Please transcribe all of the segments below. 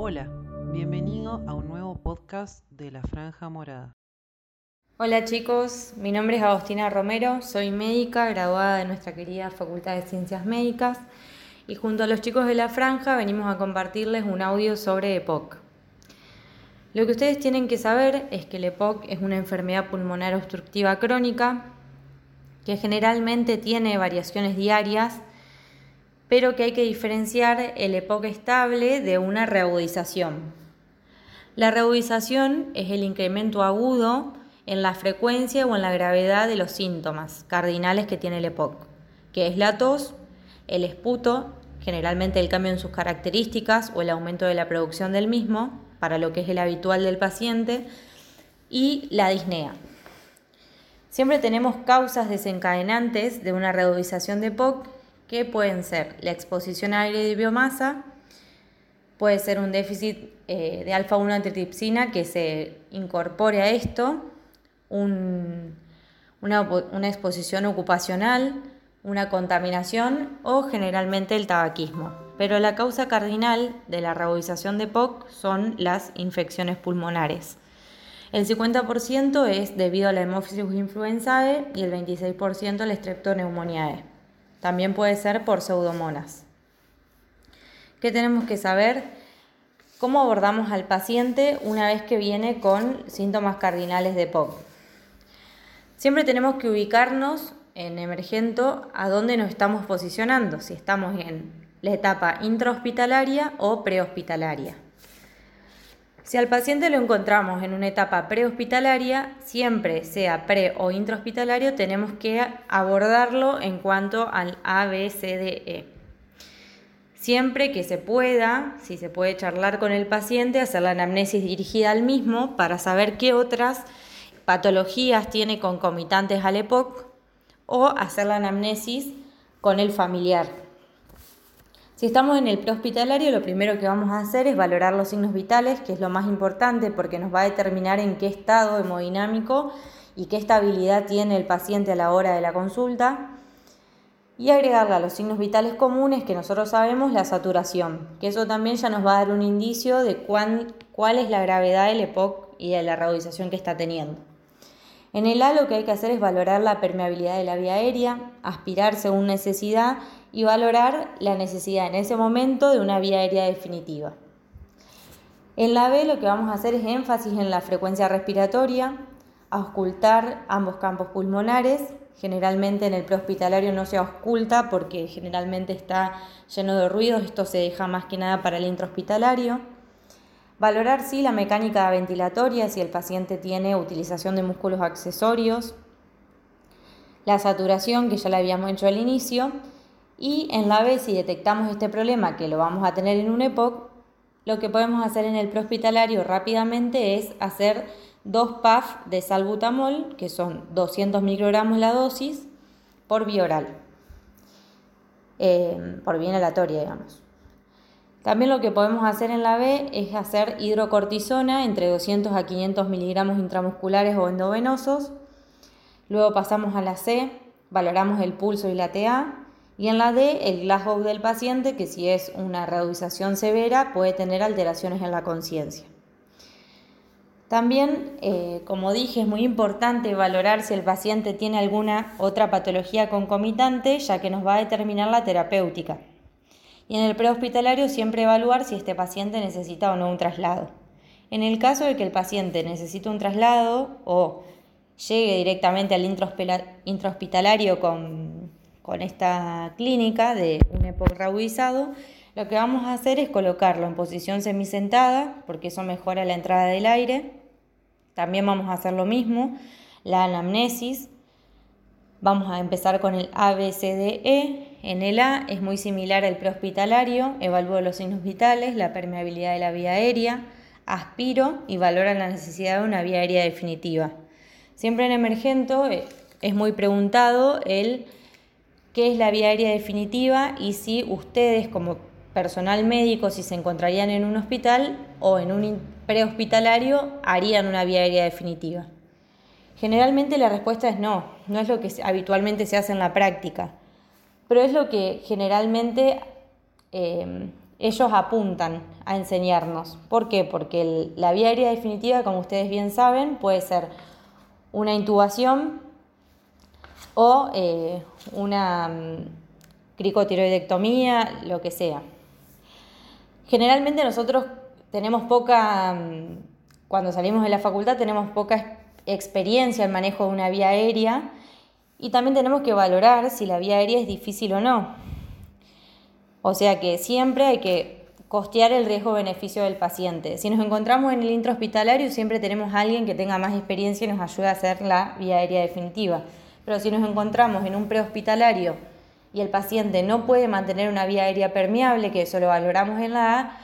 Hola, bienvenido a un nuevo podcast de La Franja Morada. Hola chicos, mi nombre es Agostina Romero, soy médica graduada de nuestra querida Facultad de Ciencias Médicas y junto a los chicos de La Franja venimos a compartirles un audio sobre EPOC. Lo que ustedes tienen que saber es que el EPOC es una enfermedad pulmonar obstructiva crónica que generalmente tiene variaciones diarias pero que hay que diferenciar el EPOC estable de una reagudización. La reagudización es el incremento agudo en la frecuencia o en la gravedad de los síntomas cardinales que tiene el EPOC, que es la tos, el esputo, generalmente el cambio en sus características o el aumento de la producción del mismo, para lo que es el habitual del paciente, y la disnea. Siempre tenemos causas desencadenantes de una reagudización de EPOC que pueden ser la exposición a aire de biomasa, puede ser un déficit eh, de alfa-1 antitripsina que se incorpore a esto, una, exposición ocupacional, una contaminación o generalmente el tabaquismo. Pero la causa cardinal de la reagudización de POC son las infecciones pulmonares. El 50% es debido a la Haemophilus influenzae y el 26% a la Streptoneumoniae. También puede ser por pseudomonas. ¿Qué tenemos que saber? ¿Cómo abordamos al paciente una vez que viene con síntomas cardinales de POC? Siempre tenemos que ubicarnos en emergento a dónde nos estamos posicionando, si estamos en la etapa intrahospitalaria o prehospitalaria. Si al paciente lo encontramos en una etapa prehospitalaria, siempre sea pre o intrahospitalario, tenemos que abordarlo en cuanto al ABCDE. Siempre que se pueda, si se puede charlar con el paciente, hacer la anamnesis dirigida al mismo para saber qué otras patologías tiene concomitantes al EPOC o hacer la anamnesis con el familiar. Si estamos en el prehospitalario, lo primero que vamos a hacer es valorar los signos vitales, que es lo más importante porque nos va a determinar en qué estado hemodinámico y qué estabilidad tiene el paciente a la hora de la consulta. Y agregarle a los signos vitales comunes que nosotros sabemos la saturación, que eso también ya nos va a dar un indicio de cuál, es la gravedad del EPOC y de la radiodización que está teniendo. En el A lo que hay que hacer es valorar la permeabilidad de la vía aérea, aspirar según necesidad y valorar la necesidad en ese momento de una vía aérea definitiva. En la B lo que vamos a hacer es énfasis en la frecuencia respiratoria, auscultar ambos campos pulmonares. Generalmente en el prehospitalario no se ausculta porque generalmente está lleno de ruidos, esto se deja más que nada para el intrahospitalario. Valorar sí la mecánica ventilatoria, si el paciente tiene utilización de músculos accesorios. La saturación, que ya la habíamos hecho al inicio, y en la B, si detectamos este problema, que lo vamos a tener en un EPOC, lo que podemos hacer en el prehospitalario rápidamente es hacer dos PAF de salbutamol, que son 200 microgramos la dosis, por vía oral, eh, por vía inhalatoria, digamos. También lo que podemos hacer en la B es hacer hidrocortisona entre 200 a 500 miligramos intramusculares o endovenosos. Luego pasamos a la C, valoramos el pulso y la TA y en la D, el Glasgow del paciente, que si es una reducización severa, puede tener alteraciones en la conciencia. También, eh, como dije, es muy importante valorar si el paciente tiene alguna otra patología concomitante, ya que nos va a determinar la terapéutica. Y en el prehospitalario siempre evaluar si este paciente necesita o no un traslado. En el caso de que el paciente necesite un traslado o llegue directamente al intrahospitalario con con esta clínica de un EPOC reagudizado, lo que vamos a hacer es colocarlo en posición semisentada, porque eso mejora la entrada del aire. También vamos a hacer lo mismo, la anamnesis. Vamos a empezar con el ABCDE. En el A es muy similar al prehospitalario, evalúo los signos vitales, la permeabilidad de la vía aérea, aspiro y valora la necesidad de una vía aérea definitiva. Siempre en emergento eh, es muy preguntado el qué es la vía aérea definitiva y si ustedes como personal médico, si se encontrarían en un hospital o en un prehospitalario, harían una vía aérea definitiva. Generalmente la respuesta es no, no es lo que habitualmente se hace en la práctica, pero es lo que generalmente em, ellos apuntan a enseñarnos. ¿Por qué? Porque la vía aérea definitiva, como ustedes bien saben, puede ser una intubación o eh, una mm, cricotiroidectomía, lo que sea. Generalmente nosotros tenemos poca, mm, cuando salimos de la facultad tenemos poca experiencia en manejo de una vía aérea y también tenemos que valorar si la vía aérea es difícil o no. O sea que siempre hay que costear el riesgo-beneficio del paciente. Si nos encontramos en el intrahospitalario, siempre tenemos a alguien que tenga más experiencia y nos ayude a hacer la vía aérea definitiva. Pero si nos encontramos en un prehospitalario y el paciente no puede mantener una vía aérea permeable, que eso lo valoramos en la A,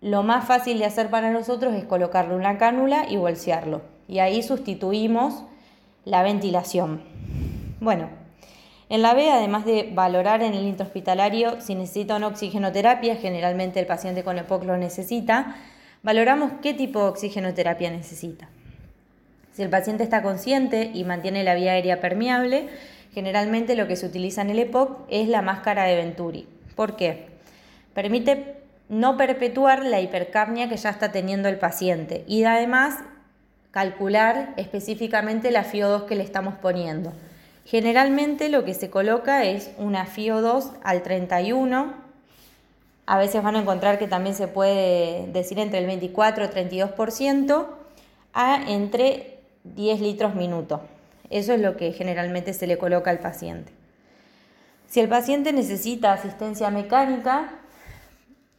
lo más fácil de hacer para nosotros es colocarle una cánula y bolsearlo. Y ahí sustituimos la ventilación. Bueno, en la B, además de valorar en el intrahospitalario si necesita una oxigenoterapia, generalmente el paciente con EPOC lo necesita, valoramos qué tipo de oxigenoterapia necesita. Si el paciente está consciente y mantiene la vía aérea permeable, generalmente lo que se utiliza en el EPOC es la máscara de Venturi. ¿Por qué? Permite no perpetuar la hipercapnia que ya está teniendo el paciente y además calcular específicamente la FIO2 que le estamos poniendo. Generalmente lo que se coloca es una FIO2 al 31. A veces van a encontrar que también se puede decir entre el 24 y 32% a entre 10 litros minuto. Eso es lo que generalmente se le coloca al paciente. Si el paciente necesita asistencia mecánica,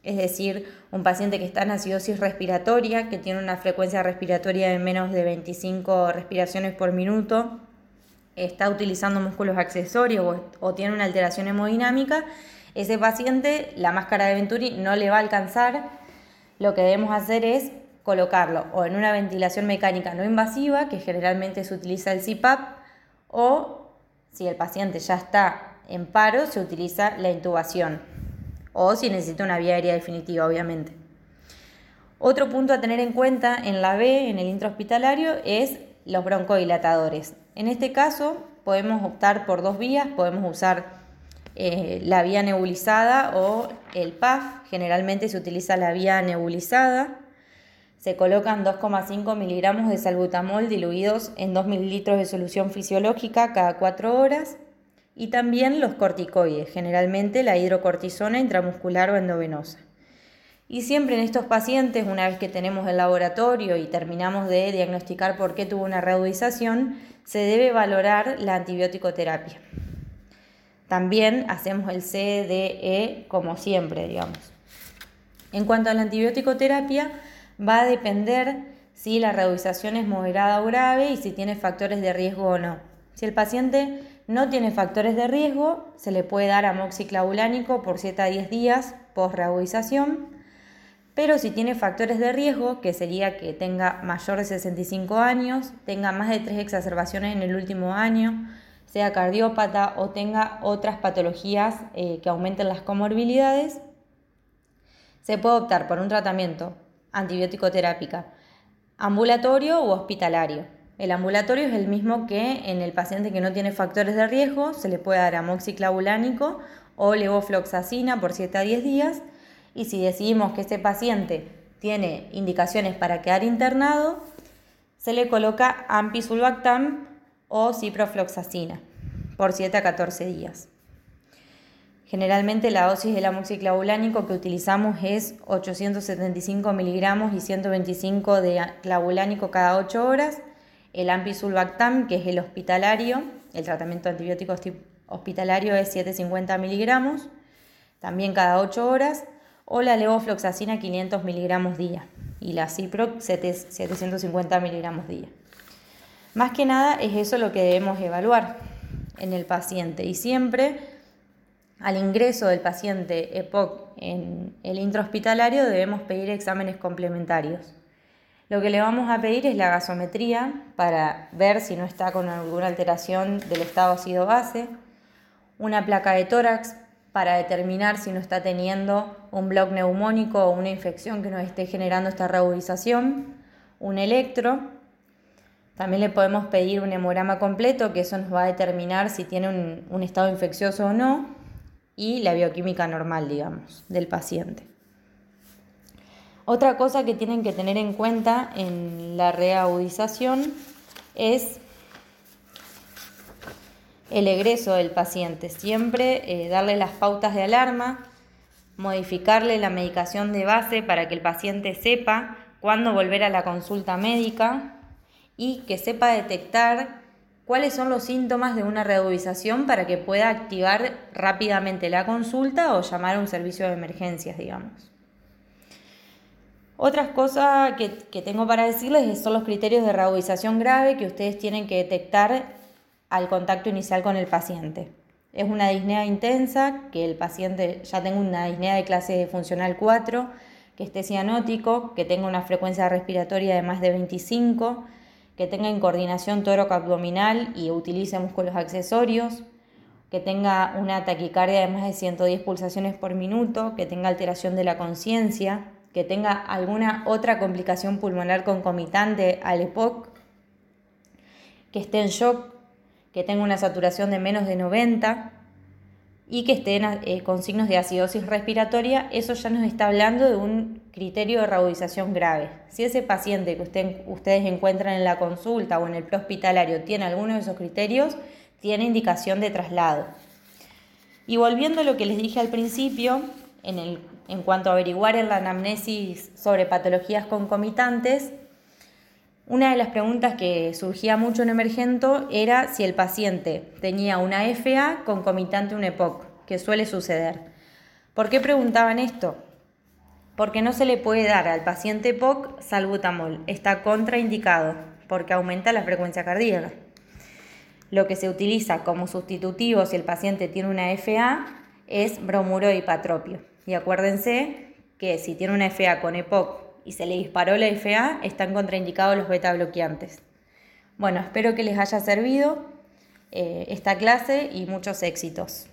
es decir, un paciente que está en acidosis respiratoria, que tiene una frecuencia respiratoria de menos de 25 respiraciones por minuto, está utilizando músculos accesorios o, tiene una alteración hemodinámica, ese paciente la máscara de Venturi no le va a alcanzar. Lo que debemos hacer es colocarlo o en una ventilación mecánica no invasiva, que generalmente se utiliza el CPAP, o si el paciente ya está en paro, se utiliza la intubación, o si necesita una vía aérea definitiva, obviamente. Otro punto a tener en cuenta en la B, en el intrahospitalario, es los broncodilatadores. En este caso podemos optar por dos vías, podemos usar eh, la vía nebulizada o el PAF, generalmente se utiliza la vía nebulizada. Se colocan 2,5 miligramos de salbutamol diluidos en 2 mililitros de solución fisiológica cada 4 horas. Y también los corticoides, generalmente la hidrocortisona intramuscular o endovenosa. Y siempre en estos pacientes, una vez que tenemos el laboratorio y terminamos de diagnosticar por qué tuvo una reudización, se debe valorar la antibiótico-terapia. También hacemos el CDE como siempre, digamos. En cuanto a la antibiótico-terapia, va a depender si la reudización es moderada o grave y si tiene factores de riesgo o no. Si el paciente no tiene factores de riesgo, se le puede dar amoxiclavulánico por 7 a 10 días post reudización pero si tiene factores de riesgo, que sería que tenga mayor de 65 años, tenga más de 3 exacerbaciones en el último año, sea cardiópata o tenga otras patologías eh, que aumenten las comorbilidades, se puede optar por un tratamiento antibiótico terápica ambulatorio u hospitalario. El ambulatorio es el mismo que en el paciente que no tiene factores de riesgo, se le puede dar amoxiclavulánico o levofloxacina por 7 a 10 días y si decidimos que este paciente tiene indicaciones para quedar internado, se le coloca ampisulbactam o ciprofloxacina por 7 a 14 días. Generalmente la dosis del amoxiclavulánico que utilizamos es 875 miligramos y 125 de clavulánico cada 8 horas. El ampisulbactam, que es el hospitalario, el tratamiento antibiótico hospitalario es 750 miligramos, también cada 8 horas o la levofloxacina 500 miligramos día y la Ciproc 750 miligramos día. Más que nada es eso lo que debemos evaluar en el paciente y siempre al ingreso del paciente EPOC en el intrahospitalario debemos pedir exámenes complementarios. Lo que le vamos a pedir es la gasometría para ver si no está con alguna alteración del estado ácido-base, una placa de tórax para determinar si no está teniendo un bloc neumónico o una infección que nos esté generando esta reudización, un electro. También le podemos pedir un hemograma completo, que eso nos va a determinar si tiene un, un estado infeccioso o no, y la bioquímica normal, digamos, del paciente. Otra cosa que tienen que tener en cuenta en la reagudización es el egreso del paciente. Siempre eh, darle las pautas de alarma, modificarle la medicación de base para que el paciente sepa cuándo volver a la consulta médica y que sepa detectar cuáles son los síntomas de una reagudización para que pueda activar rápidamente la consulta o llamar a un servicio de emergencias, digamos. Otras cosas que, que tengo para decirles son los criterios de reagudización grave que ustedes tienen que detectar al contacto inicial con el paciente. Es una disnea intensa, que el paciente ya tenga una disnea de clase funcional 4, que esté cianótico, que tenga una frecuencia respiratoria de más de 25, que tenga incoordinación tóraco-abdominal y utilice músculos accesorios, que tenga una taquicardia de más de 110 pulsaciones por minuto, que tenga alteración de la conciencia, que tenga alguna otra complicación pulmonar concomitante al EPOC, que esté en shock que tenga una saturación de menos de 90 y que esté eh, con signos de acidosis respiratoria, eso ya nos está hablando de un criterio de reudización grave. Si ese paciente que ustedes encuentran en la consulta o en el prehospitalario tiene alguno de esos criterios, tiene indicación de traslado. Y volviendo a lo que les dije al principio, en, el, en cuanto a averiguar en la anamnesis sobre patologías concomitantes, una de las preguntas que surgía mucho en Emergento era si el paciente tenía una FA concomitante a un EPOC, que suele suceder. ¿Por qué preguntaban esto? Porque no se le puede dar al paciente EPOC salbutamol, está contraindicado, porque aumenta la frecuencia cardíaca. Lo que se utiliza como sustitutivo si el paciente tiene una FA es bromuro y patropio. Y acuérdense que si tiene una FA con EPOC y se le disparó la FA, están contraindicados los beta bloqueantes. Bueno, espero que les haya servido eh, esta clase y muchos éxitos.